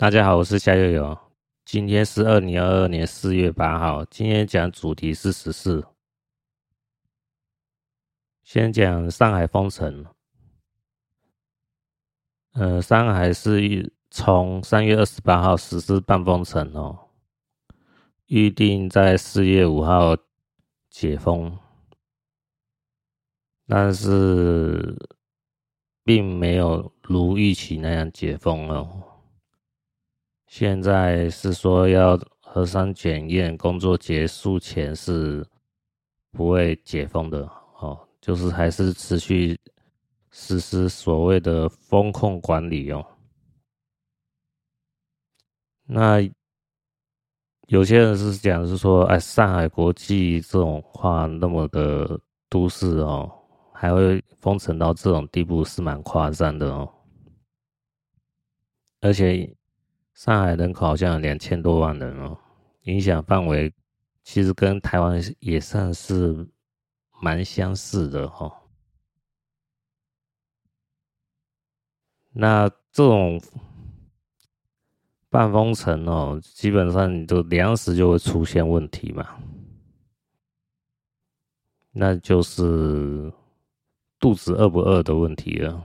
大家好，我是夏悠悠。今天是二零二二年四月八号。今天讲主题是十四。先讲上海封城。呃，上海是从三月二十八号实施半封城哦，预定在四月五号解封，但是并没有如预期那样解封哦。现在是说要核酸检验工作结束前是不会解封的哦，就是还是持续实施所谓的封控管理哦。那有些人是讲是说，哎，上海国际这种话那么的都市哦，还会封城到这种地步是蛮夸张的哦，而且。上海人口好像有两千多万人哦，影响范围其实跟台湾也算是蛮相似的哈。那这种半封城哦，基本上你就粮食就会出现问题嘛，那就是肚子饿不饿的问题了。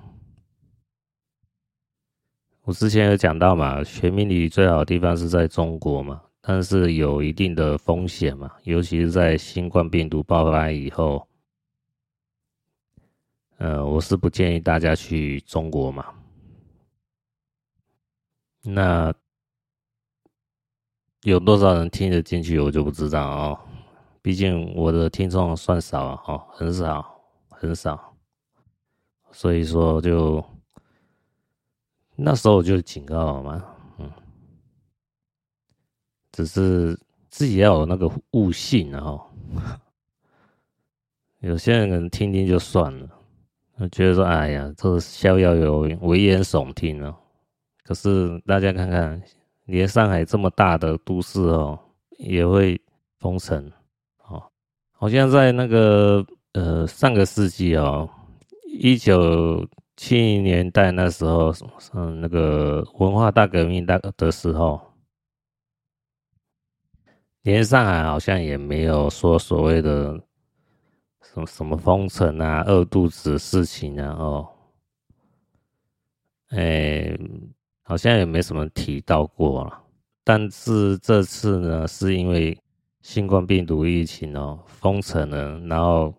我之前有讲到嘛，学命理最好的地方是在中国嘛，但是有一定的风险嘛，尤其是在新冠病毒爆发以后，呃，我是不建议大家去中国嘛。那有多少人听得进去，我就不知道哦。毕竟我的听众算少哦，很少很少，所以说就。那时候我就警告了嘛，嗯，只是自己要有那个悟性，然后 有些人听听就算了，觉得说，哎呀，这逍遥游危言耸听了。可是大家看看，连上海这么大的都市哦，也会封城哦，好像在那个呃上个世纪哦，一九。七零年代那时候，嗯，那个文化大革命大的时候，连上海好像也没有说所谓的什么什么封城啊、饿肚子的事情啊，哦，哎，好像也没什么提到过了。但是这次呢，是因为新冠病毒疫情哦，封城了，然后。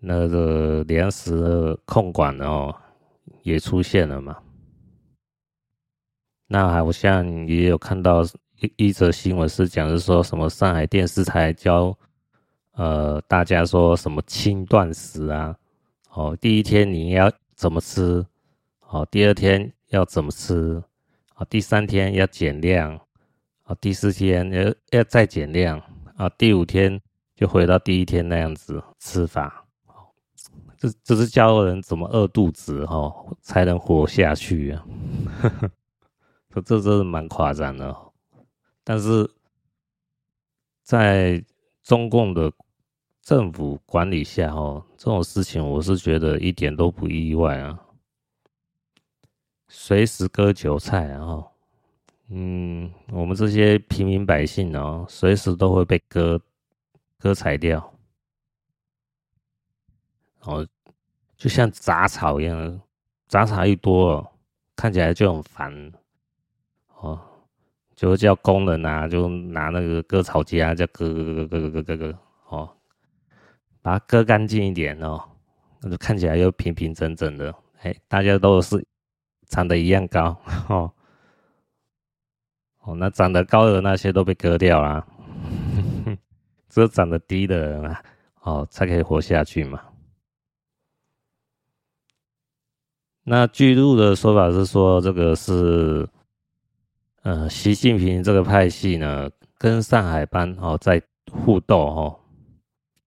那个粮食控管哦，也出现了嘛。那好像也有看到一一则新闻是讲，是说什么上海电视台教呃大家说什么轻断食啊，哦，第一天你要怎么吃，哦，第二天要怎么吃，啊，第三天要减量，啊，第四天要要再减量，啊，第五天就回到第一天那样子吃法。这这是教人怎么饿肚子哈，才能活下去啊！这这真是蛮夸张的。但是，在中共的政府管理下哦，这种事情我是觉得一点都不意外啊。随时割韭菜啊！嗯，我们这些平民百姓哦，随时都会被割割彩掉。哦，就像杂草一样，杂草一多，看起来就很烦。哦，就叫工人啊，就拿那个割草机啊，就割割割割割割割割，哦，把它割干净一点哦，那就看起来又平平整整的。哎，大家都是长得一样高，哦，哦，那长得高的那些都被割掉了，只有长得低的人啊，哦，才可以活下去嘛。那据路的说法是说，这个是，呃，习近平这个派系呢，跟上海帮哦在互斗哦。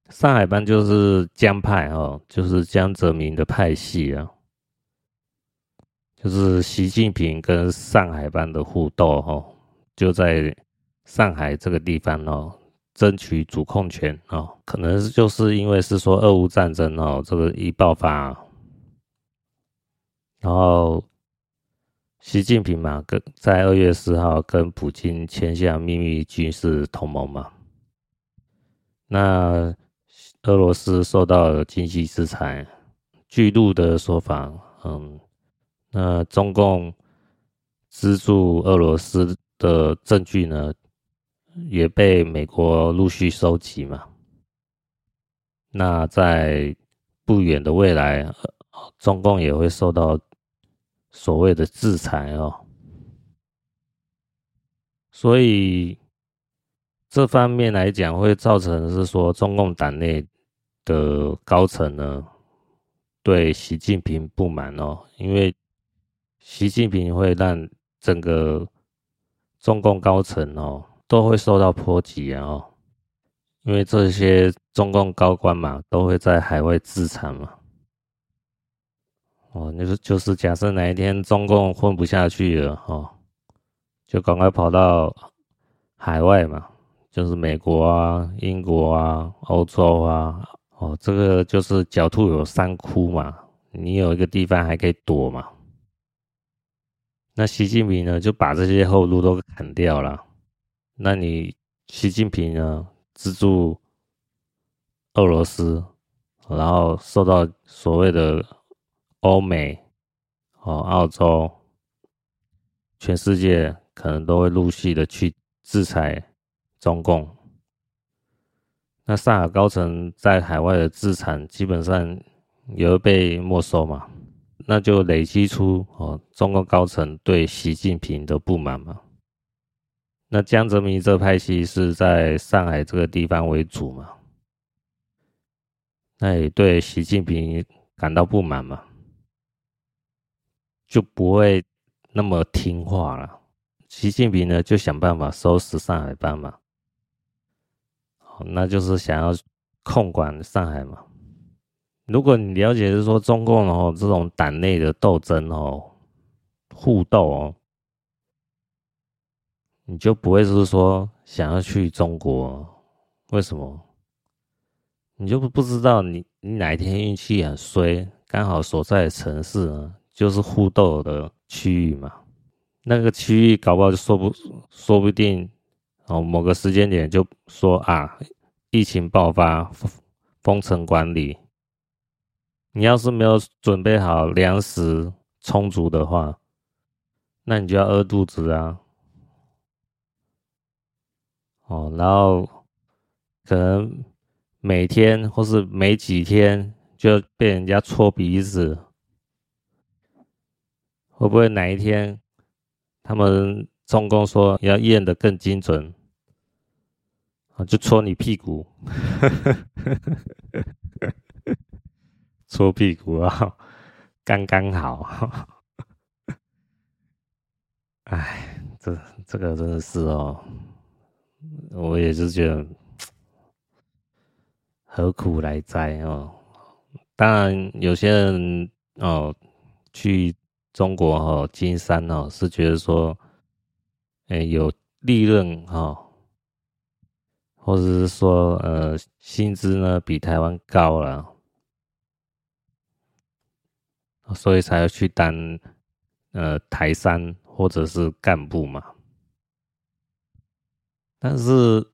上海帮就是江派哦，就是江泽民的派系啊，就是习近平跟上海帮的互斗哦，就在上海这个地方哦，争取主控权哦，可能就是因为是说俄乌战争哦，这个一爆发。然后，习近平嘛，跟在二月四号跟普京签下秘密军事同盟嘛。那俄罗斯受到了经济制裁，据路的说法，嗯，那中共资助俄罗斯的证据呢，也被美国陆续收集嘛。那在不远的未来，中共也会受到。所谓的制裁哦，所以这方面来讲，会造成是说中共党内的高层呢，对习近平不满哦，因为习近平会让整个中共高层哦都会受到波及啊哦，因为这些中共高官嘛，都会在海外自产嘛。哦，就是就是假设哪一天中共混不下去了，哦，就赶快跑到海外嘛，就是美国啊、英国啊、欧洲啊，哦，这个就是狡兔有三窟嘛，你有一个地方还可以躲嘛。那习近平呢，就把这些后路都砍掉了。那你习近平呢，资助俄罗斯，然后受到所谓的。欧美、哦，澳洲，全世界可能都会陆续的去制裁中共。那上海高层在海外的资产基本上也会被没收嘛，那就累积出哦，中共高层对习近平的不满嘛。那江泽民这派系是在上海这个地方为主嘛，那也对习近平感到不满嘛。就不会那么听话了。习近平呢，就想办法收拾上海帮嘛，好那就是想要控管上海嘛。如果你了解是说中共哦这种党内的斗争哦，互斗哦，你就不会是说想要去中国？为什么？你就不知道你你哪一天运气很衰，刚好所在的城市呢？就是互斗的区域嘛，那个区域搞不好就说不说不定哦，某个时间点就说啊，疫情爆发，封城管理，你要是没有准备好粮食充足的话，那你就要饿肚子啊，哦，然后可能每天或是每几天就被人家戳鼻子。会不会哪一天，他们中共说要验得更精准，啊，就戳你屁股，戳屁股啊，刚刚好。哎，这这个真的是哦，我也是觉得何苦来哉哦。当然，有些人哦去。中国哈经商哦，是觉得说，哎，有利润哈，或者是说呃薪资呢比台湾高了，所以才要去当呃台商或者是干部嘛。但是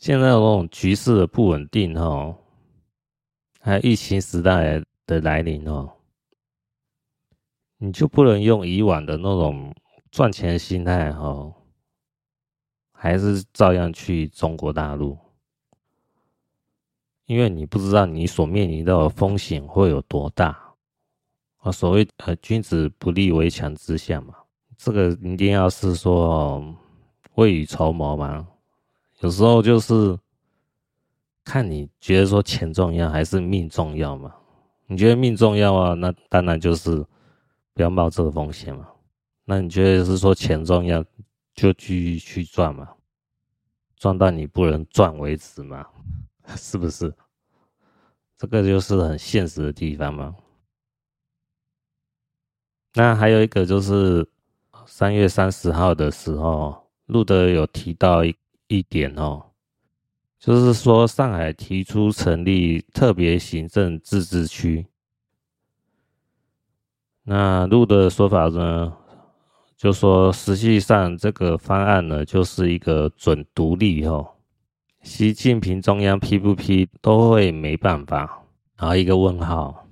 现在这种局势的不稳定哈，还有疫情时代的来临哦。你就不能用以往的那种赚钱心态哈，还是照样去中国大陆，因为你不知道你所面临的风险会有多大啊。所谓呃，君子不立危墙之下嘛，这个一定要是说未雨绸缪嘛。有时候就是看你觉得说钱重要还是命重要嘛。你觉得命重要啊，那当然就是。不要冒这个风险嘛？那你觉得是说钱重要，就继续去赚嘛？赚到你不能赚为止嘛？是不是？这个就是很现实的地方嘛。那还有一个就是三月三十号的时候，路德有提到一一点哦，就是说上海提出成立特别行政自治区。那路的说法呢，就说实际上这个方案呢，就是一个准独立哦。习近平中央批不批都会没办法。然后一个问号，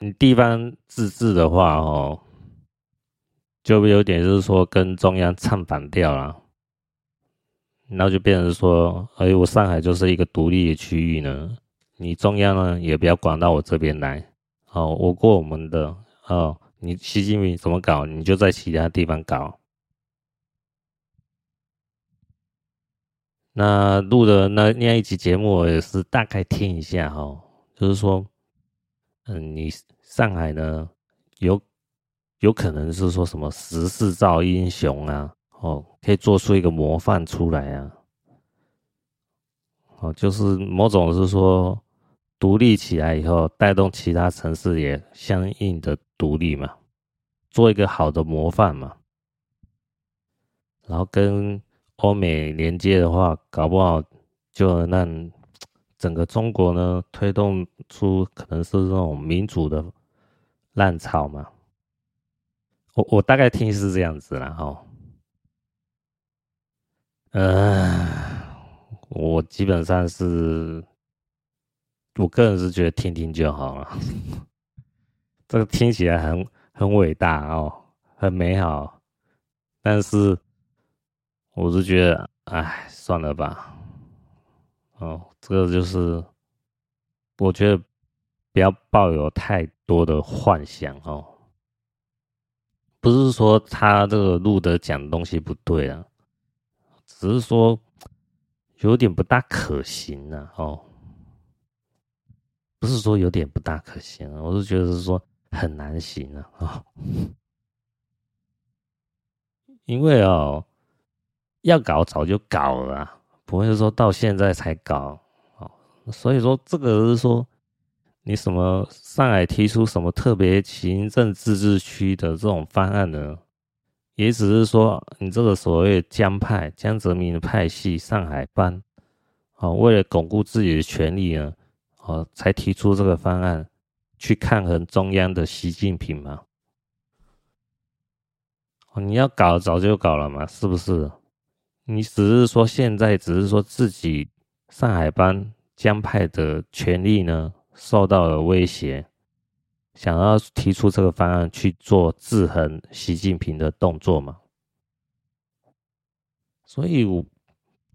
你地方自治的话哦，就有点就是说跟中央唱反调了。然后就变成说，哎，我上海就是一个独立的区域呢，你中央呢也不要管到我这边来，哦，我过我们的，哦，你习近平怎么搞，你就在其他地方搞。那录的那那一集节目，我也是大概听一下哈、哦，就是说，嗯，你上海呢有有可能是说什么时势造英雄啊？哦，可以做出一个模范出来啊！哦，就是某种是说独立起来以后，带动其他城市也相应的独立嘛，做一个好的模范嘛。然后跟欧美连接的话，搞不好就让整个中国呢推动出可能是这种民主的浪潮嘛。我我大概听是这样子啦，哈。嗯，我基本上是，我个人是觉得听听就好了。这个听起来很很伟大哦，很美好，但是我是觉得，哎，算了吧。哦，这个就是，我觉得不要抱有太多的幻想哦。不是说他这个路德讲的东西不对啊。只是说有点不大可行啊，哦，不是说有点不大可行啊，我是觉得是说很难行啊，因为哦，要搞早就搞了，不会说到现在才搞，哦，所以说这个是说你什么上海提出什么特别行政自治区的这种方案呢？也只是说，你这个所谓江派、江泽民的派系上海帮，哦，为了巩固自己的权利呢，哦，才提出这个方案。去抗衡中央的习近平嘛。你要搞早就搞了嘛，是不是？你只是说现在只是说自己上海帮江派的权力呢受到了威胁。想要提出这个方案去做制衡习近平的动作嘛？所以，我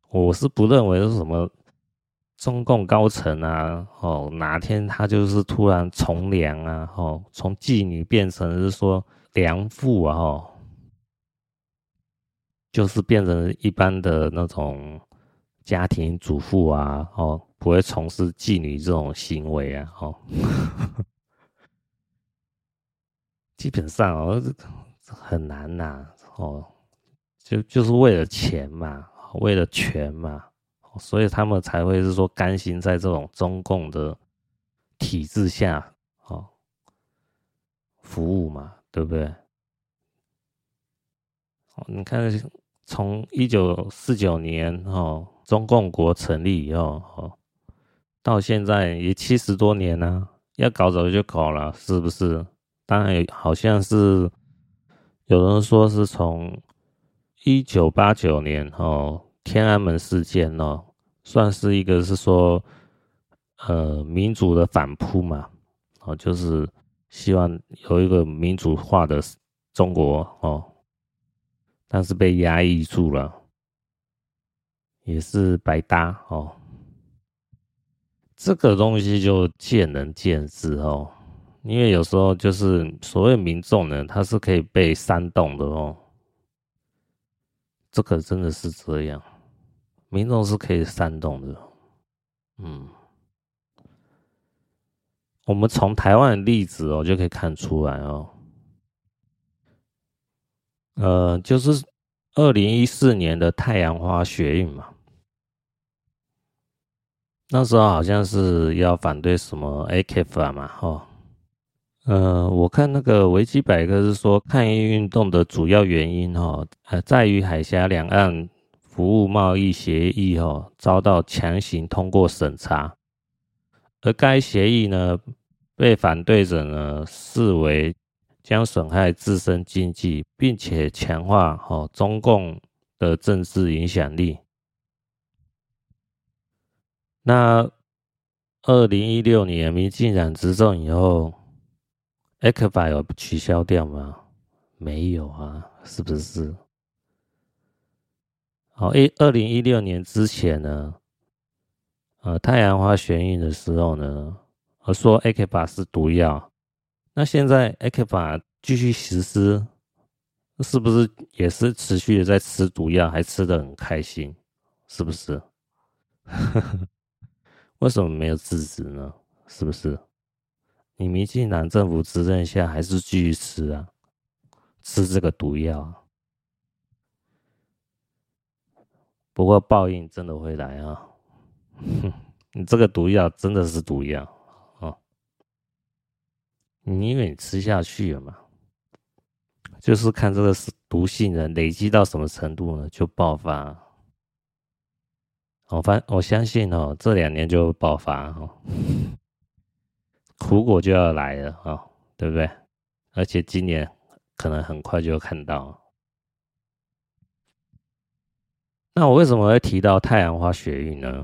我是不认为是什么中共高层啊，哦，哪天他就是突然从良啊，哦，从妓女变成是说良妇啊，哦，就是变成一般的那种家庭主妇啊，哦，不会从事妓女这种行为啊，哦。基本上哦，很难呐、哦，就就是为了钱嘛，为了权嘛，所以他们才会是说甘心在这种中共的体制下哦服务嘛，对不对？哦，你看，从一九四九年哦，中共国成立以后哦，到现在也七十多年了、要搞早就搞了，是不是？当然，好像是有人说是从一九八九年哦，天安门事件哦，算是一个是说呃民主的反扑嘛，哦，就是希望有一个民主化的中国哦，但是被压抑住了，也是白搭哦。这个东西就见仁见智哦。因为有时候就是所谓民众呢，他是可以被煽动的哦。这个真的是这样，民众是可以煽动的。嗯，我们从台湾的例子哦就可以看出来哦。呃，就是二零一四年的太阳花学运嘛，那时候好像是要反对什么 AK 法嘛，哈。呃，我看那个维基百科是说，抗议运动的主要原因哈，呃，在于海峡两岸服务贸易协议哦遭到强行通过审查，而该协议呢被反对者呢视为将损害自身经济，并且强化哦中共的政治影响力。那二零一六年民进党执政以后，ECFA 有取消掉吗？没有啊，是不是？好，一二零一六年之前呢，呃，太阳花旋运的时候呢，呃说 ECFA 是毒药，那现在 ECFA 继续实施，是不是也是持续的在吃毒药，还吃的很开心？是不是？为什么没有制止呢？是不是？你民进党政府执政下，还是继续吃啊？吃这个毒药。不过报应真的会来啊！哼，你这个毒药真的是毒药啊！你因为你吃下去了嘛，就是看这个毒性呢累积到什么程度呢，就爆发。我反我相信哦，这两年就爆发哦，苦果就要来了啊，对不对？而且今年可能很快就会看到。那我为什么会提到太阳花学运呢？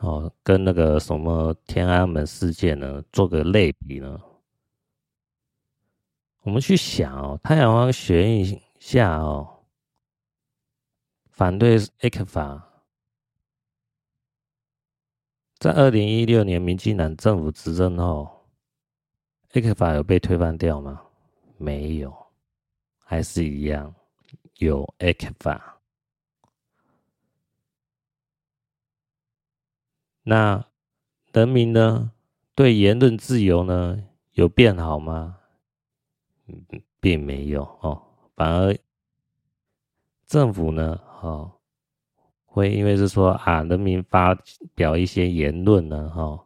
哦，跟那个什么天安门事件呢做个类比呢？我们去想哦，太阳花学运下哦，反对 ECFA，在二零一六年民进党政府执政后，ECFA 有被推翻掉吗？没有，还是一样有 ECFA。那人民呢？对言论自由呢有变好吗？并没有哦，反而政府呢，哦，会因为是说啊，人民发表一些言论呢，哦，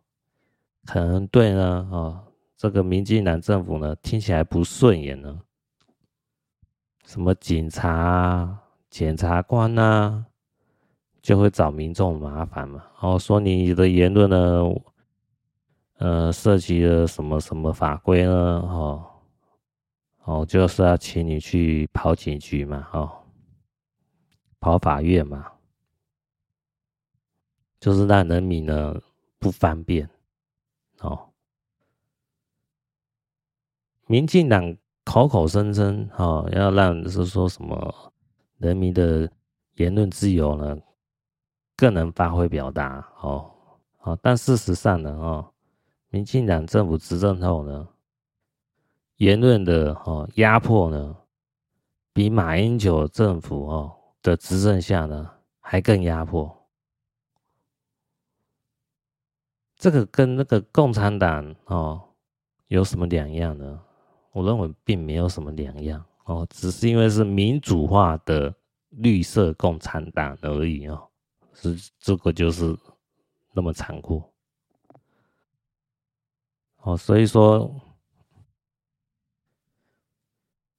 可能对呢，哦，这个民进党政府呢听起来不顺眼呢，什么警察啊、检察官啊。就会找民众麻烦嘛，然后说你的言论呢，呃，涉及了什么什么法规呢？哦，哦，就是要请你去跑警局嘛，哦，跑法院嘛，就是让人民呢不方便，哦，民进党口口声声哦要让是说什么人民的言论自由呢？更能发挥表达哦，哦，但事实上呢，哦，民进党政府执政后呢，言论的哦压迫呢，比马英九政府哦的执政下呢还更压迫。这个跟那个共产党哦有什么两样呢？我认为并没有什么两样哦，只是因为是民主化的绿色共产党而已哦。这这个就是那么残酷哦，所以说，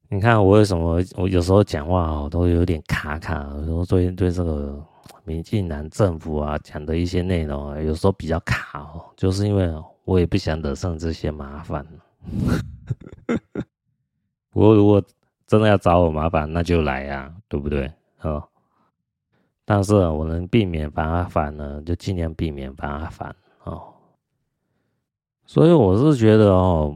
你看我为什么我有时候讲话哦都有点卡卡，有时候对对这个民进党政府啊讲的一些内容啊，有时候比较卡哦，就是因为我也不想惹上这些麻烦。不过如果真的要找我麻烦，那就来呀，对不对？哦。但是我能避免麻烦呢，就尽量避免麻烦哦。所以我是觉得哦，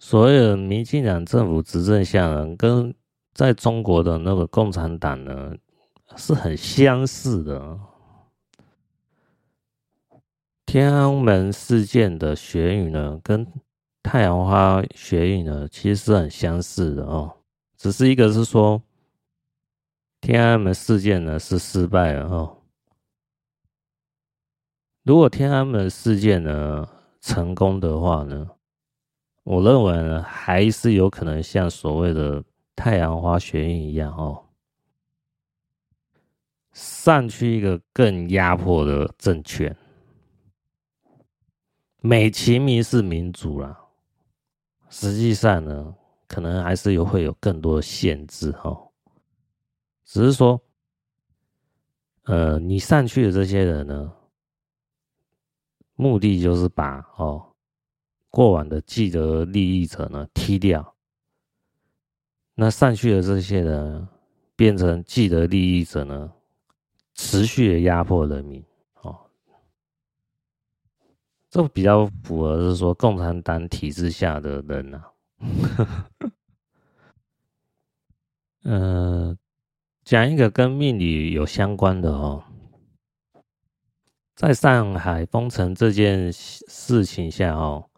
所有民进党政府执政下呢，跟在中国的那个共产党呢是很相似的。天安门事件的学语呢，跟太阳花学语呢，其实是很相似的哦，只是一个是说。天安门事件呢是失败了哦。如果天安门事件呢成功的话呢，我认为呢还是有可能像所谓的太阳花学运一样哦，上去一个更压迫的政权，美其名是民主啦，实际上呢可能还是有会有更多的限制哦。只是说，呃，你上去的这些人呢，目的就是把哦过往的既得利益者呢踢掉，那上去的这些人变成既得利益者呢，持续的压迫人民。哦，这比较符合是说共产党体制下的人呐、啊。嗯，讲一个跟命理有相关的哦。在上海封城这件事情下哦，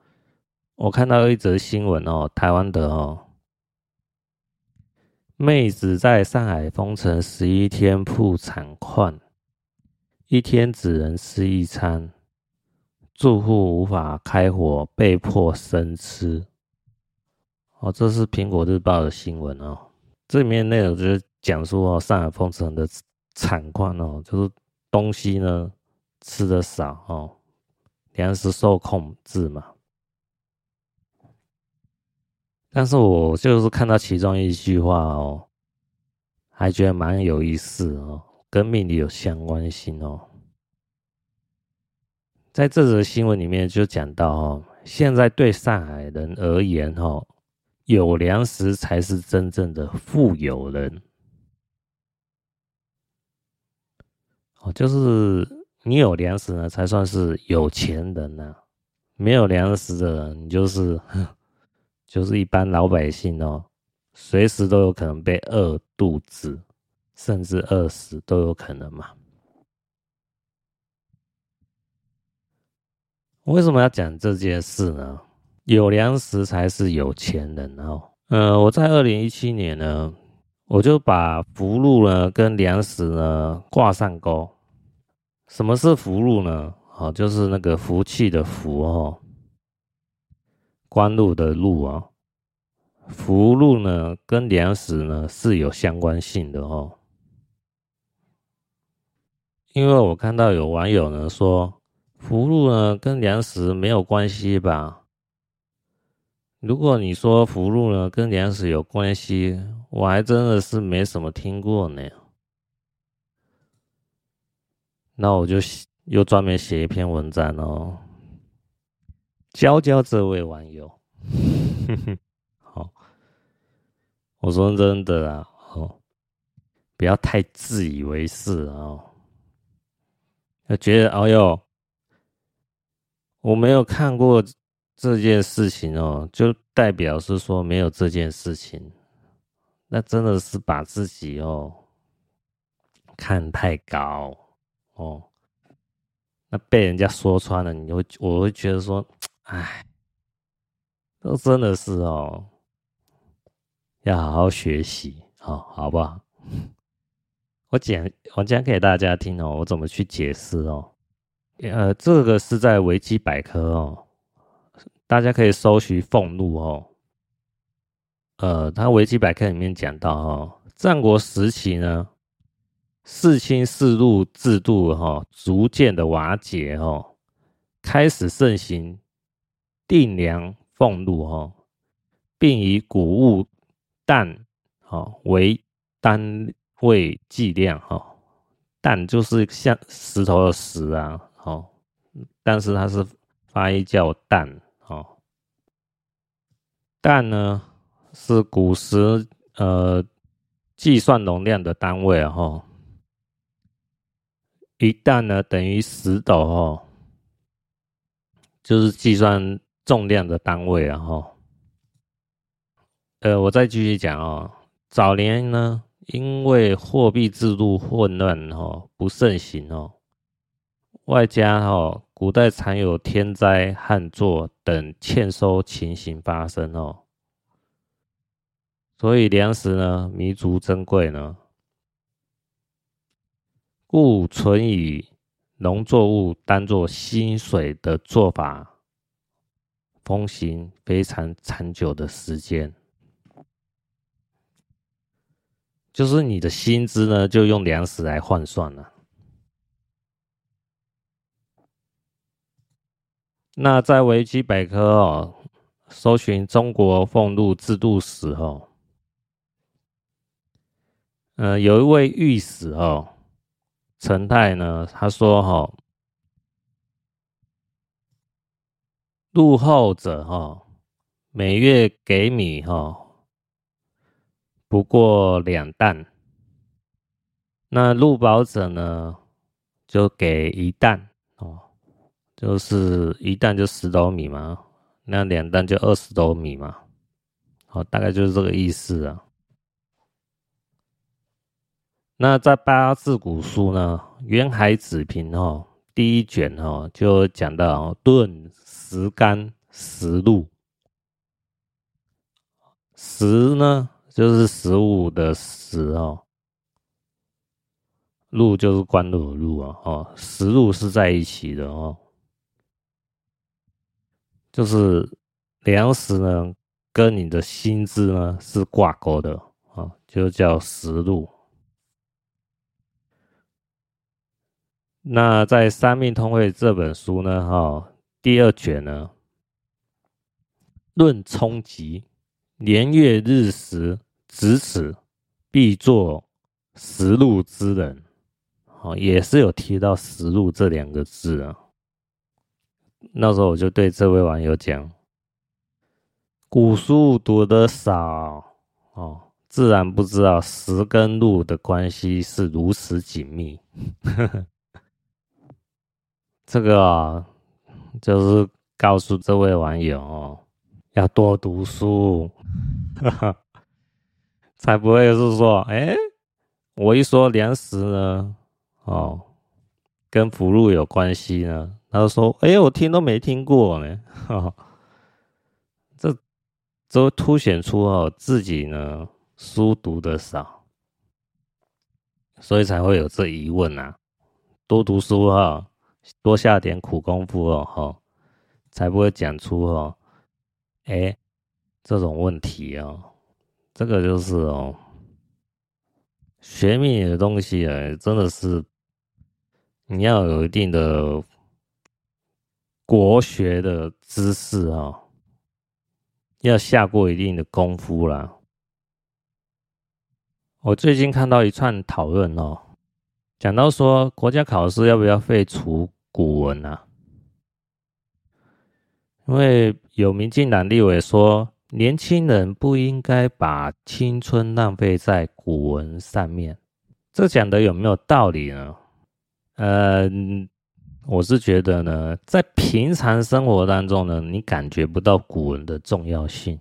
我看到一则新闻哦，台湾的哦，妹子在上海封城十一天曝惨况，一天只能吃一餐，住户无法开火，被迫生吃。哦，这是苹果日报的新闻哦，这里面内容就是讲述哦，上海封城的惨况哦，就是东西呢。吃的少哦，粮食受控制嘛。但是我就是看到其中一句话哦，还觉得蛮有意思哦，跟命理有相关性哦。在这则新闻里面就讲到哦，现在对上海人而言哦，有粮食才是真正的富有人哦，就是。你有粮食呢，才算是有钱人呢、没有粮食的人，你就是，就是一般老百姓哦，随时都有可能被饿肚子，甚至饿死都有可能嘛。为什么要讲这件事呢？有粮食才是有钱人哦。呃，我在二零一七年呢，我就把福禄呢跟粮食呢挂上钩。什么是福禄呢？哦，就是那个福气的福哦，官禄的禄啊。福禄呢，跟粮食呢是有相关性的哦。因为我看到有网友呢说，福禄呢跟粮食没有关系吧？如果你说福禄呢跟粮食有关系，我还真的是没什么听过呢。那我就又专门写一篇文章哦，教教这位网友。好，我说真的啊，哦，不要太自以为是啊，要觉得哎呦，我没有看过这件事情哦，就代表是说没有这件事情，那真的是把自己哦看太高。哦，那被人家说穿了，你会我会觉得说，哎，都真的是哦，要好好学习哦，好不好？我讲我讲给大家听哦，我怎么去解释哦？呃，这个是在维基百科哦，大家可以搜寻俸禄哦。呃，他维基百科里面讲到哦，战国时期呢。世卿世禄制度哈，逐渐的瓦解哈，开始盛行定量俸禄哈，并以谷物担哈为单位计量哈，担就是像石头的石啊，哈，但是它是发音叫担哈，担呢是古时呃计算容量的单位哈。一旦呢等于十斗哦，就是计算重量的单位啊哈。呃，我再继续讲哦。早年呢，因为货币制度混乱哦，不盛行哦，外加哦，古代常有天灾旱作等欠收情形发生哦，所以粮食呢弥足珍贵呢。故存以农作物当作薪水的做法，风行非常长久的时间。就是你的薪资呢，就用粮食来换算了。那在维基百科哦，搜寻中国俸禄制度时哦，呃，有一位御史哦。陈泰呢？他说：“哈，入后者哈，每月给米哈，不过两担。那入保者呢，就给一担哦，就是一担就十斗米嘛，那两担就二十斗米嘛，好，大概就是这个意思啊。那在八字古书呢，《元海子平》哦，第一卷哦，就讲到炖十干食禄，食呢就是食物的食哦，禄就是官禄的禄啊，哦，十禄是在一起的哦，就是粮食呢跟你的薪资呢是挂钩的啊，就叫食禄。那在《三命通会》这本书呢，哈，第二卷呢，论冲吉，年月日时子此，必作十禄之人，好，也是有提到十禄这两个字啊。那时候我就对这位网友讲，古书读得少哦，自然不知道时跟禄的关系是如此紧密。这个啊，就是告诉这位网友哦，要多读书，哈哈，才不会是说，哎，我一说粮食呢，哦，跟福禄有关系呢，他就说，哎，我听都没听过呢，哈哈，这都凸显出哦自己呢书读的少，所以才会有这疑问啊，多读书哈。多下点苦功夫哦，哈，才不会讲出哦，哎，这种问题哦，这个就是哦，学命的东西啊，真的是你要有一定的国学的知识哦，要下过一定的功夫啦。我最近看到一串讨论哦，讲到说国家考试要不要废除古文啊，因为有民进党立委说，年轻人不应该把青春浪费在古文上面，这讲的有没有道理呢？嗯，我是觉得呢，在平常生活当中呢，你感觉不到古文的重要性，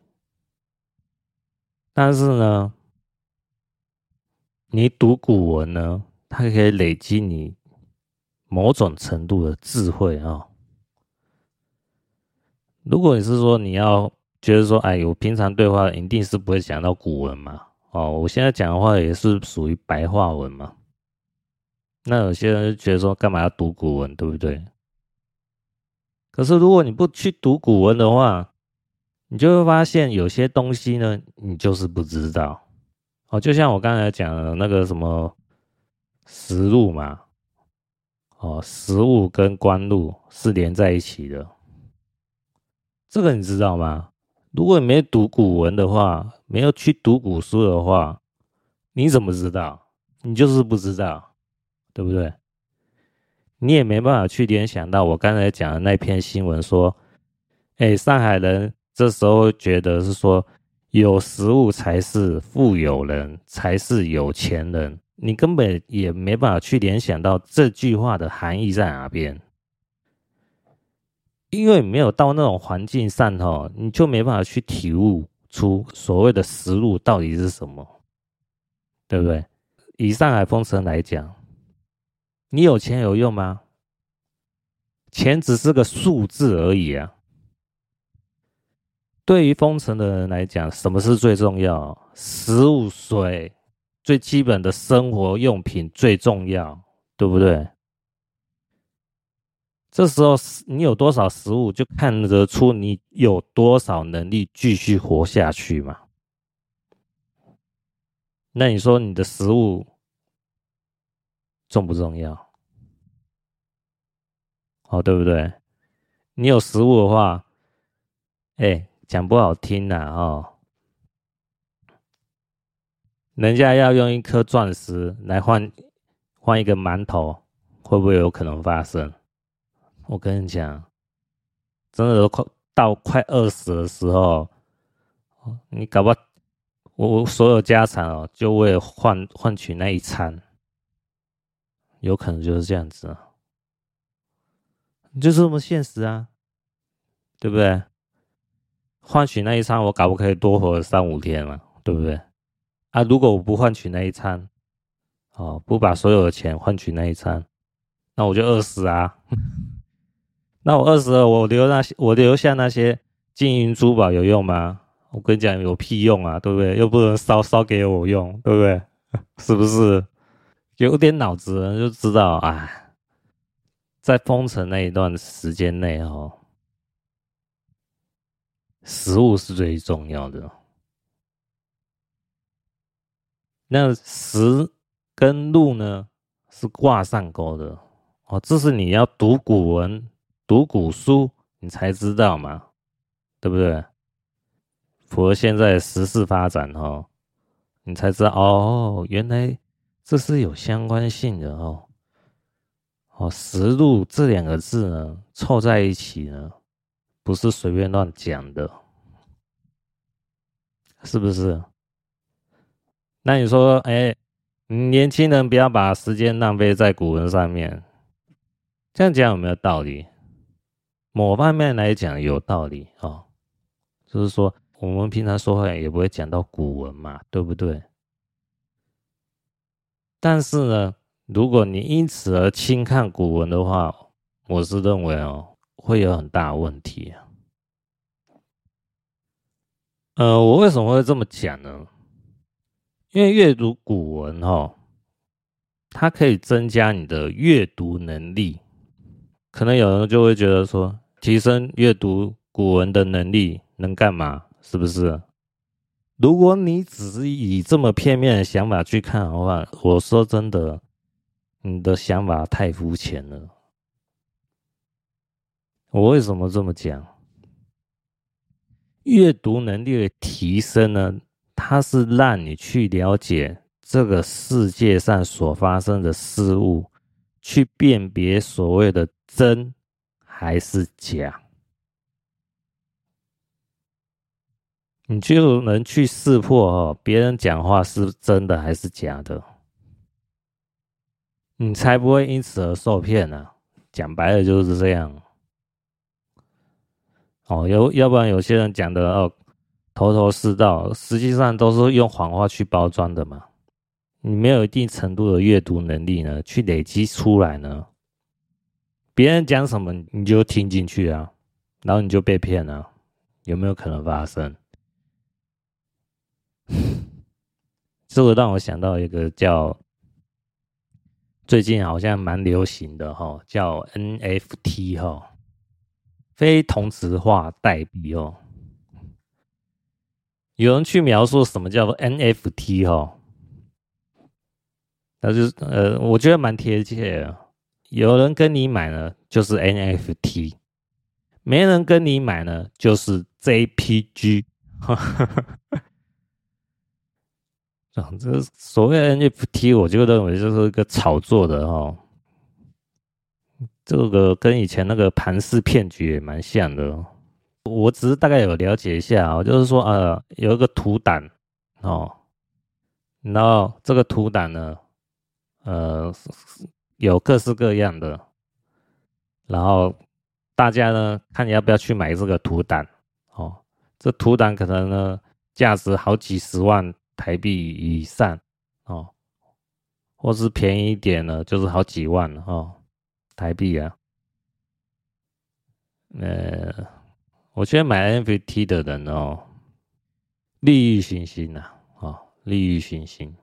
但是呢，你读古文呢，它可以累积你。某种程度的智慧啊、哦，如果你是说你要觉得说，哎，我平常对话一定是不会讲到古文嘛，哦，我现在讲的话也是属于白话文嘛，那有些人就觉得说，干嘛要读古文，对不对？可是如果你不去读古文的话，你就会发现有些东西呢，你就是不知道。哦，就像我刚才讲的那个什么实录嘛。哦，食物跟官禄是连在一起的，这个你知道吗？如果你没读古文的话，没有去读古书的话，你怎么知道？你就是不知道，对不对？你也没办法去联想到我刚才讲的那篇新闻，说，哎，上海人这时候觉得是说，有食物才是富有人，才是有钱人。你根本也没办法去联想到这句话的含义在哪边，因为没有到那种环境上头，你就没办法去体悟出所谓的实录到底是什么，对不对？以上海封城来讲，你有钱有用吗？钱只是个数字而已啊。对于封城的人来讲，什么是最重要？食物、水。最基本的生活用品最重要，对不对？这时候你有多少食物，就看得出你有多少能力继续活下去嘛。那你说你的食物重不重要？哦，对不对？你有食物的话，哎，讲不好听呐，哦。人家要用一颗钻石来换换一个馒头，会不会有可能发生？我跟你讲，真的都快到快饿死的时候，你搞不我我所有家产哦，就为了换换取那一餐，有可能就是这样子啊，就是这么现实啊，对不对？换取那一餐，我搞不可以多活三五天嘛，对不对？啊，如果我不换取那一餐，哦，不把所有的钱换取那一餐，那我就饿死啊。那我饿死了，我留那些，我留下那些金银珠宝有用吗？我跟你讲，有屁用啊，对不对？又不能烧烧给我用，对不对？是不是？有点脑子人就知道，哎，在封城那一段时间内，哦，食物是最重要的。那食跟路呢，是挂上钩的哦。这是你要读古文。读古书，你才知道嘛，对不对？符合现在时事发展哦，你才知道哦，原来这是有相关性的哦。哦，食禄这两个字呢，凑在一起呢，不是随便乱讲的，是不是？那你说，哎，年轻人不要把时间浪费在古文上面，这样讲有没有道理？某方面来讲有道理哦，就是说我们平常说话也不会讲到古文嘛，对不对？但是呢，如果你因此而轻看古文的话，我是认为哦，会有很大问题啊。呃，我为什么会这么讲呢？因为阅读古文哦，它可以增加你的阅读能力。可能有人就会觉得说，提升阅读古文的能力能干嘛？是不是？如果你只是以这么片面的想法去看的话，我说真的，你的想法太肤浅了。我为什么这么讲？阅读能力的提升呢，它是让你去了解这个世界上所发生的事物，去辨别所谓的真。还是假，你就能去识破哦，别人讲话是真的还是假的，你才不会因此而受骗呢。讲白了就是这样。哦，有要不然有些人讲的哦头头是道，实际上都是用谎话去包装的嘛。你没有一定程度的阅读能力呢，去累积出来呢。别人讲什么你就听进去啊，然后你就被骗了，有没有可能发生？这个让我想到一个叫最近好像蛮流行的哈，叫 NFT 哈，非同质化代币哦。有人去描述什么叫做 NFT 哈，那就是呃，我觉得蛮贴切的。有人跟你买呢，就是 NFT；没人跟你买呢，就是 JPG。这所谓 NFT，我就认为就是一个炒作的哦。这个跟以前那个盘式骗局也蛮像的哦。我只是大概有了解一下啊，就是说呃，有一个图档哦，然后这个图档呢，呃。有各式各样的，然后大家呢，看你要不要去买这个图档哦。这图档可能呢，价值好几十万台币以上哦，或是便宜一点呢，就是好几万哦台币啊。呃，我觉得买 NFT 的人哦，利欲熏心呐，哦，利欲熏心。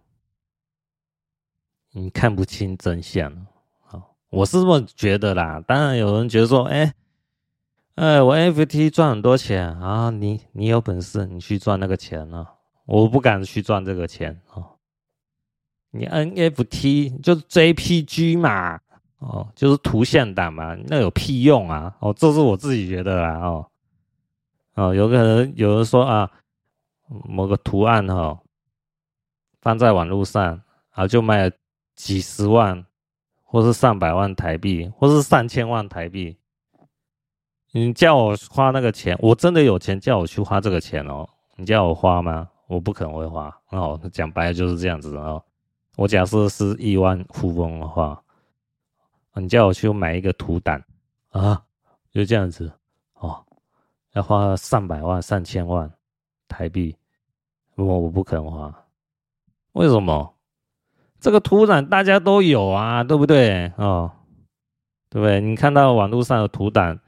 你看不清真相，好，我是这么觉得啦。当然有人觉得说，哎、欸，哎，我 NFT 赚很多钱啊，你你有本事你去赚那个钱呢？我不敢去赚这个钱哦。你 NFT 就是 JPG 嘛，哦，就是图像档嘛，那有屁用啊？哦，这是我自己觉得啦。哦，哦，有可能有人说啊，某个图案哈，放在网络上，啊就卖了。几十万，或是上百万台币，或是上千万台币，你叫我花那个钱，我真的有钱叫我去花这个钱哦。你叫我花吗？我不可能会花哦。讲白了就是这样子哦。我假设是亿万富翁的话，你叫我去买一个图档啊，就这样子，要花上百万、上千万台币，我我不可能花。为什么？这个图档大家都有啊，对不对？哦，对不对？你看到网络上的图档，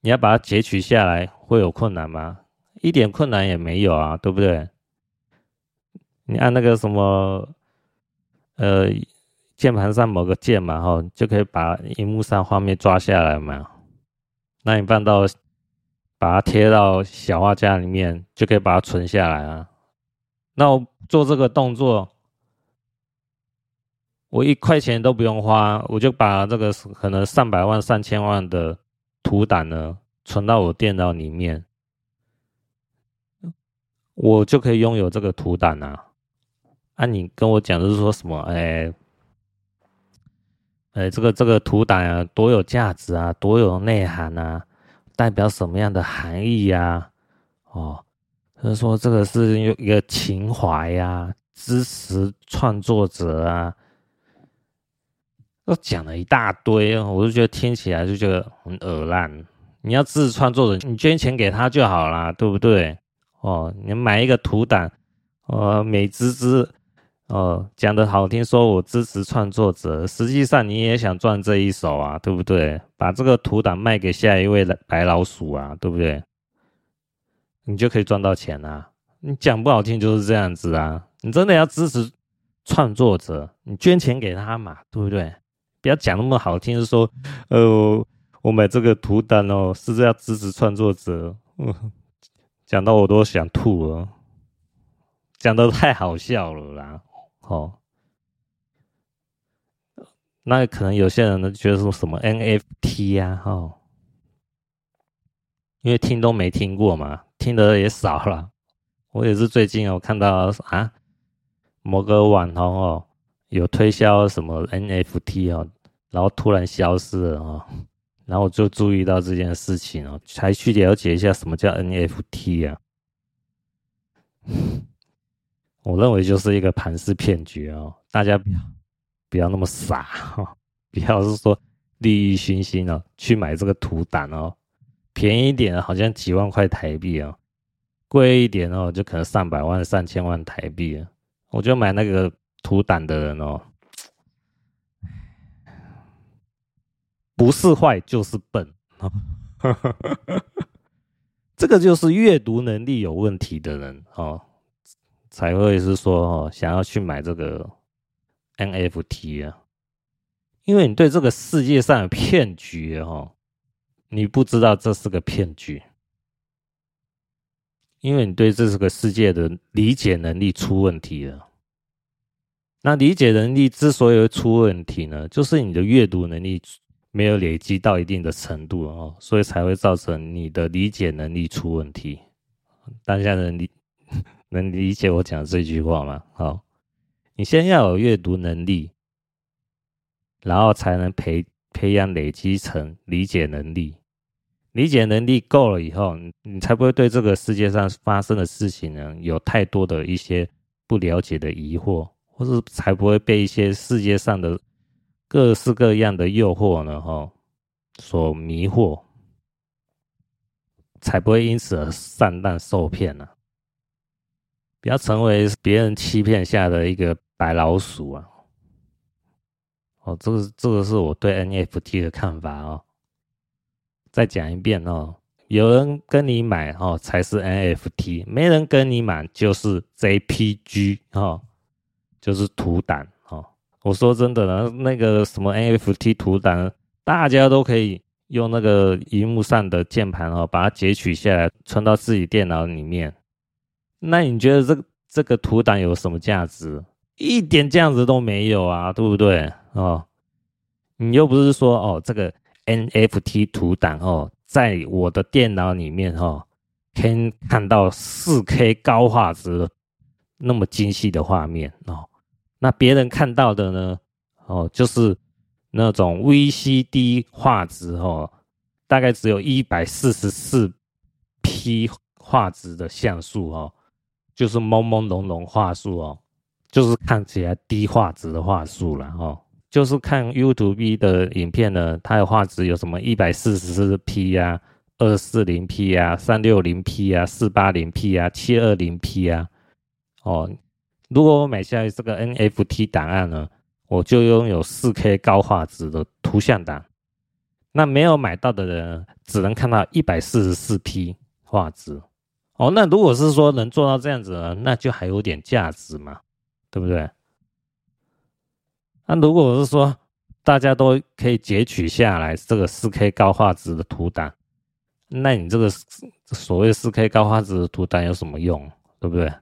你要把它截取下来，会有困难吗？一点困难也没有啊，对不对？你按那个什么，呃，键盘上某个键嘛，哈，就可以把荧幕上画面抓下来嘛。那你放到，把它贴到小画家里面，就可以把它存下来啊。那我做这个动作。我一块钱都不用花，我就把这个可能上百万、上千万的图档呢存到我电脑里面，我就可以拥有这个图档啊。啊，你跟我讲的是说什么？哎，哎，这个这个图档啊，多有价值啊，多有内涵啊，代表什么样的含义呀？哦，就是说这个是有一个情怀呀，支持创作者啊。都讲了一大堆，我就觉得听起来就觉得很恶烂。你要支持创作者，你捐钱给他就好啦，对不对？哦，你买一个图档，呃，美滋滋，哦，讲得好听，说我支持创作者，实际上你也想赚这一手啊，对不对？把这个图档卖给下一位白老鼠啊，对不对？你就可以赚到钱啊。你讲不好听就是这样子啊。你真的要支持创作者，你捐钱给他嘛，对不对？不要讲那么好听，是说，呃，我买这个图档哦，是要支持创作者。嗯，讲到我都想吐了，讲得太好笑了啦。哦，那可能有些人呢觉得说什么 NFT 呀，哦，因为听都没听过嘛，听的也少了。我也是最近我看到啊，某个网红哦。有推销什么 NFT 哦，然后突然消失了哦，然后我就注意到这件事情哦，才去了解一下什么叫 NFT 啊。我认为就是一个盘式骗局哦，大家不要不要那么傻哈，不要是说利欲熏心哦，去买这个图档哦，便宜一点好像几万块台币哦，贵一点哦就可能上百万上千万台币啊，我就买那个。图档的人哦，不是坏就是笨哦，这个就是阅读能力有问题的人哦，才会是说哦，想要去买这个 NFT 啊，因为你对这个世界上的骗局哦，你不知道这是个骗局，因为你对这是个世界的理解能力出问题了。那理解能力之所以会出问题呢，就是你的阅读能力没有累积到一定的程度哦，所以才会造成你的理解能力出问题。大家能理能理解我讲这句话吗？好，你先要有阅读能力，然后才能培培养累积成理解能力。理解能力够了以后，你才不会对这个世界上发生的事情呢，有太多的一些不了解的疑惑。或是才不会被一些世界上的各式各样的诱惑呢，哈，所迷惑，才不会因此而上当受骗呢。不要成为别人欺骗下的一个白老鼠啊！哦，这个这个是我对 NFT 的看法哦。再讲一遍哦，有人跟你买哦，才是 NFT；没人跟你买就是 JPG 哦。就是图档哦，我说真的呢，那个什么 NFT 图档，大家都可以用那个荧幕上的键盘哦，把它截取下来，存到自己电脑里面。那你觉得这个这个图档有什么价值？一点价值都没有啊，对不对？哦，你又不是说哦，这个 NFT 图档哦，在我的电脑里面哦，可以看到 4K 高画质。那么精细的画面哦，那别人看到的呢？哦，就是那种 VCD 画质哦，大概只有一百四十四 P 画质的像素哦，就是朦朦胧胧话术哦，就是看起来低画质的话术了哦。就是看 YouTube 的影片呢，它的画质有什么一百四十四 P 呀、二四零 P 呀、三六零 P 呀、四八零 P 呀、七二零 P 呀。哦，如果我买下来这个 NFT 档案呢，我就拥有四 K 高画质的图像档。那没有买到的人，只能看到一百四十四 P 画质。哦，那如果是说能做到这样子呢，那就还有点价值嘛，对不对？那如果是说大家都可以截取下来这个四 K 高画质的图档，那你这个所谓四 K 高画质的图档有什么用？对不对？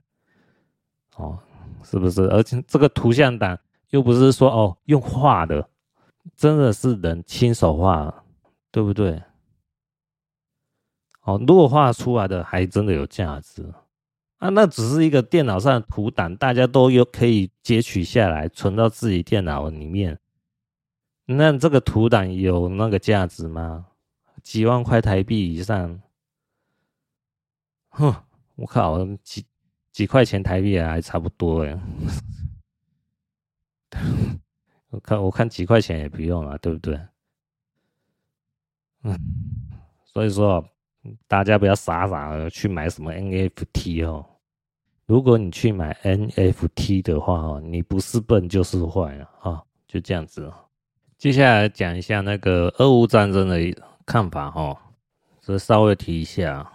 哦，是不是？而且这个图像档又不是说哦用画的，真的是人亲手画，对不对？哦，如果画出来的还真的有价值。啊，那只是一个电脑上的图档，大家都有可以截取下来，存到自己电脑里面。那这个图档有那个价值吗？几万块台币以上？哼，我靠，几几块钱台币还差不多哎。我看我看几块钱也不用了，对不对？嗯，所以说。大家不要傻傻的去买什么 NFT 哦。如果你去买 NFT 的话哦，你不是笨就是坏了啊，就这样子。接下来讲一下那个俄乌战争的看法哈，这稍微提一下，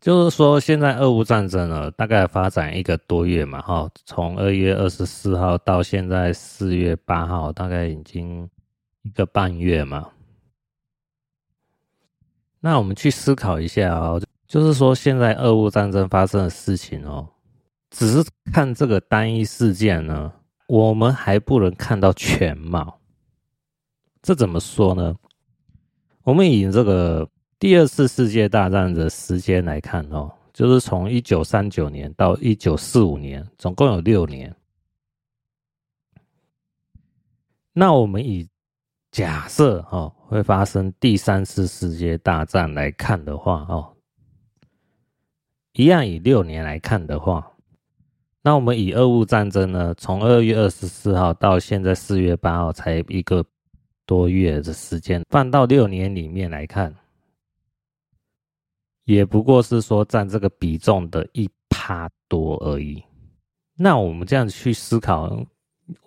就是说现在俄乌战争呢，大概发展一个多月嘛哈，从二月二十四号到现在四月八号，大概已经一个半月嘛。那我们去思考一下哦，就是说现在俄乌战争发生的事情哦，只是看这个单一事件呢，我们还不能看到全貌。这怎么说呢？我们以这个第二次世界大战的时间来看哦，就是从一九三九年到一九四五年，总共有六年。那我们以假设哦，会发生第三次世界大战来看的话哦，一样以六年来看的话，那我们以俄乌战争呢，从二月二十四号到现在四月八号才一个多月的时间，放到六年里面来看，也不过是说占这个比重的一趴多而已。那我们这样去思考，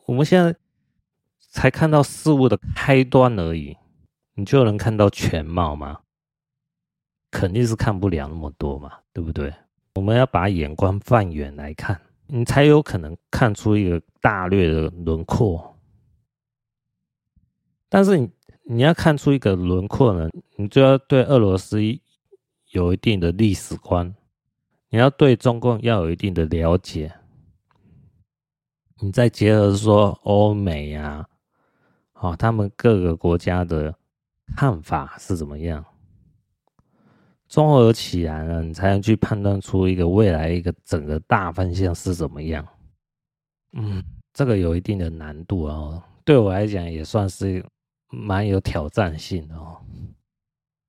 我们现在。才看到事物的开端而已，你就能看到全貌吗？肯定是看不了那么多嘛，对不对？我们要把眼光放远来看，你才有可能看出一个大略的轮廓。但是你你要看出一个轮廓呢，你就要对俄罗斯有一定的历史观，你要对中共要有一定的了解，你再结合说欧美呀。哦，他们各个国家的看法是怎么样？综合起来呢，你才能去判断出一个未来一个整个大方向是怎么样。嗯，这个有一定的难度哦，对我来讲也算是蛮有挑战性的哦。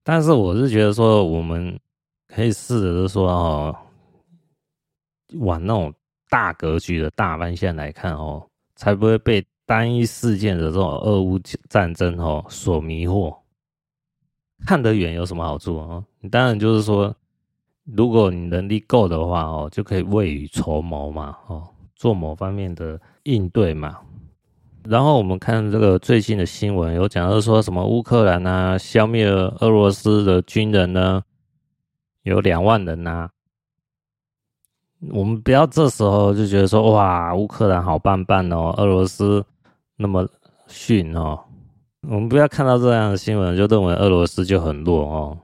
但是我是觉得说，我们可以试着就说哦，往那种大格局的大方向来看哦，才不会被。单一事件的这种俄乌战争哦，所迷惑，看得远有什么好处啊？当然就是说，如果你能力够的话哦，就可以未雨绸缪嘛，哦，做某方面的应对嘛。然后我们看这个最近的新闻，有讲到说什么乌克兰啊，消灭了俄罗斯的军人呢，有两万人呐。我们不要这时候就觉得说，哇，乌克兰好棒棒哦，俄罗斯。那么逊哦，我们不要看到这样的新闻就认为俄罗斯就很弱哦，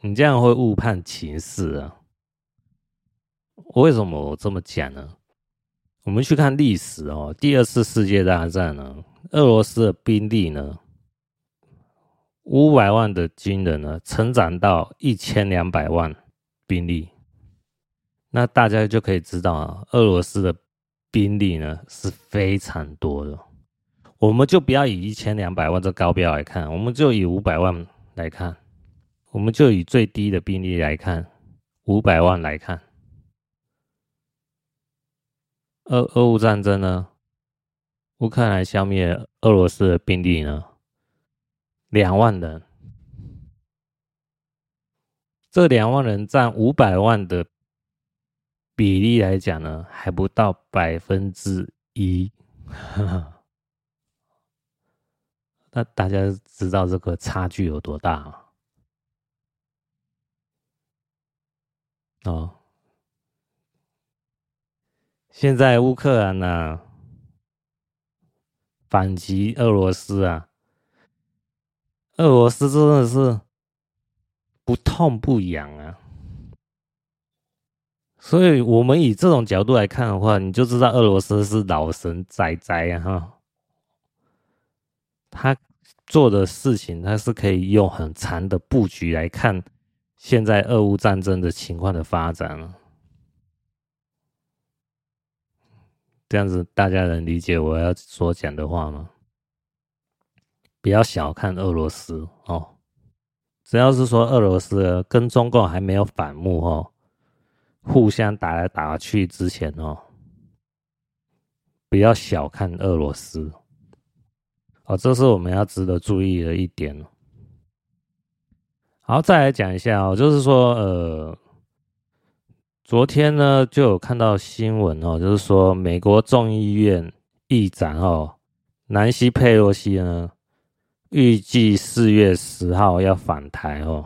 你这样会误判情势啊。为什么我这么讲呢？我们去看历史哦，第二次世界大战呢，俄罗斯的兵力呢，五百万的军人呢，成长到一千两百万兵力，那大家就可以知道啊，俄罗斯的兵力呢是非常多的。我们就不要以一千两百万这高标来看，我们就以五百万来看，我们就以最低的兵力来看，五百万来看。俄俄乌战争呢？乌克兰消灭俄罗斯的兵力呢？两万人。这两万人占五百万的比例来讲呢，还不到百分之一。那大家知道这个差距有多大吗？哦，现在乌克兰呢反击俄罗斯啊，俄罗斯真的是。不痛不痒啊，所以我们以这种角度来看的话，你就知道俄罗斯是老神在在啊哈。他做的事情，他是可以用很长的布局来看现在俄乌战争的情况的发展了。这样子大家能理解我要所讲的话吗？不要小看俄罗斯哦。只要是说俄罗斯跟中共还没有反目哦，互相打来打去之前哦，不要小看俄罗斯哦，这是我们要值得注意的一点。好，再来讲一下哦，就是说呃，昨天呢就有看到新闻哦，就是说美国众议院议长哦，南希佩洛西呢。预计四月十号要返台哦。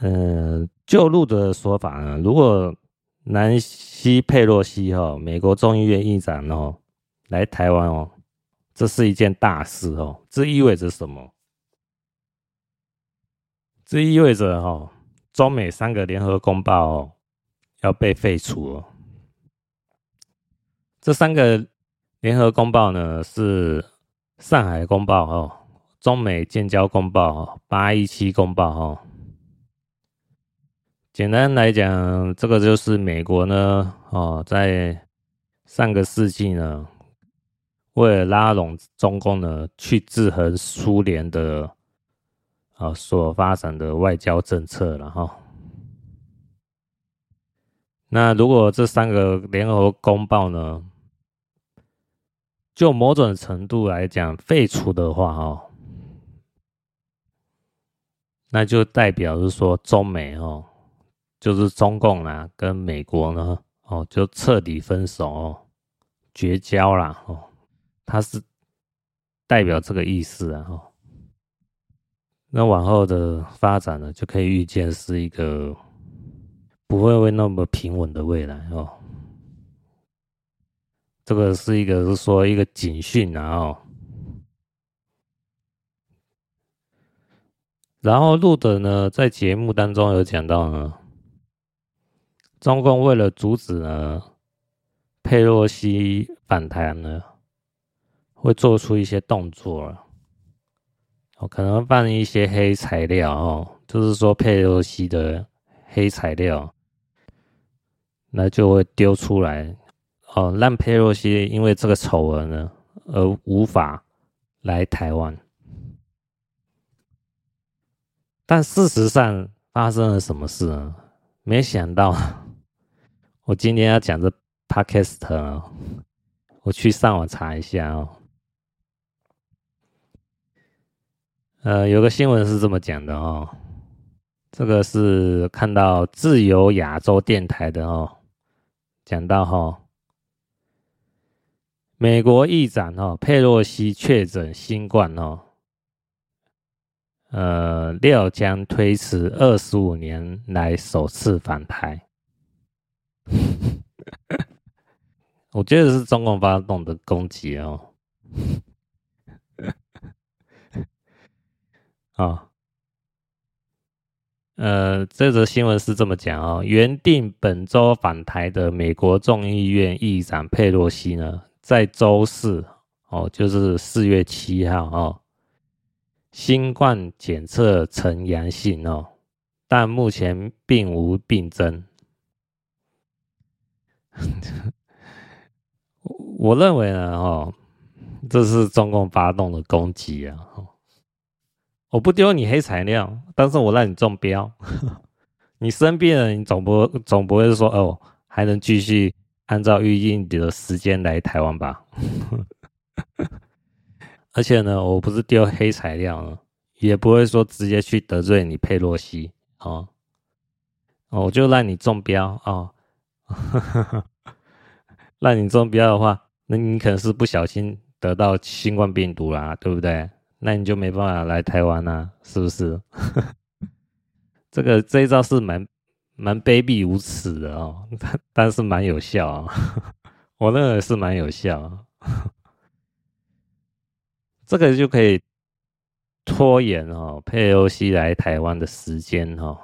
嗯，就路的说法呢，如果南希佩洛西哈，美国众议院议长哦来台湾哦，这是一件大事哦。这意味着什么？这意味着哈，中美三个联合公报哦要被废除哦。这三个联合公报呢是。上海公报哦，中美建交公报哦，八一七公报哦。简单来讲，这个就是美国呢哦，在上个世纪呢，为了拉拢中共呢，去制衡苏联的啊所发展的外交政策了哈。那如果这三个联合公报呢，就某种程度来讲，废除的话，哦，那就代表是说中美哦，就是中共啦，跟美国呢，哦，就彻底分手哦，绝交啦哦，它是代表这个意思啊哦。那往后的发展呢，就可以预见是一个不会会那么平稳的未来哦。这个是一个是说一个警讯啊哦，然后路德呢在节目当中有讲到呢，中共为了阻止呢佩洛西反弹呢，会做出一些动作了，哦，可能放一些黑材料哦，就是说佩洛西的黑材料，那就会丢出来。哦，让佩洛西因为这个丑闻呢，而无法来台湾。但事实上发生了什么事呢？没想到，我今天要讲这 Podcast，我去上网查一下哦。呃，有个新闻是这么讲的哦，这个是看到自由亚洲电台的哦，讲到哈。美国议长哦，佩洛西确诊新冠哦，呃，料将推迟二十五年来首次访台。我觉得是中共发动的攻击哦。啊，呃，这则新闻是这么讲哦，原定本周访台的美国众议院议长佩洛西呢，在周四哦，就是四月七号哦，新冠检测呈阳性哦，但目前并无病征。我认为呢，哦，这是中共发动的攻击啊！我不丢你黑材料，但是我让你中标。你生病了，你总不总不会说哦，还能继续按照预定的时间来台湾吧？而且呢，我不是丢黑材料呢，也不会说直接去得罪你佩洛西哦。哦，我就让你中标哦，让你中标的话，那你可能是不小心得到新冠病毒啦，对不对？那你就没办法来台湾啦，是不是？这个这一招是蛮蛮卑鄙无耻的哦，但 但是蛮有效啊，我认为是蛮有效。这个就可以拖延哦，佩欧西来台湾的时间哦。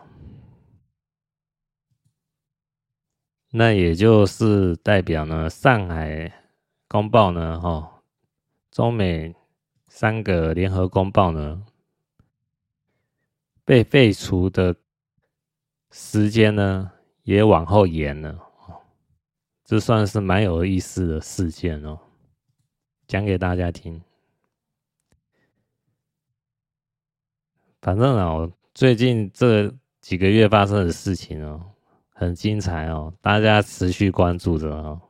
那也就是代表呢，上海公报呢，哈，中美三个联合公报呢，被废除的时间呢，也往后延了。这算是蛮有意思的事件哦，讲给大家听。反正啊，最近这几个月发生的事情哦。很精彩哦，大家持续关注着哦，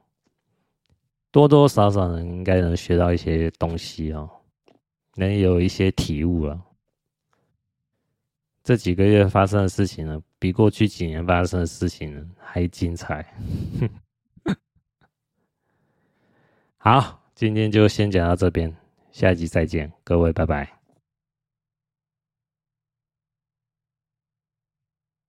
多多少少人应该能学到一些东西哦，能有一些体悟了。这几个月发生的事情呢，比过去几年发生的事情呢还精彩。好，今天就先讲到这边，下一集再见，各位拜拜。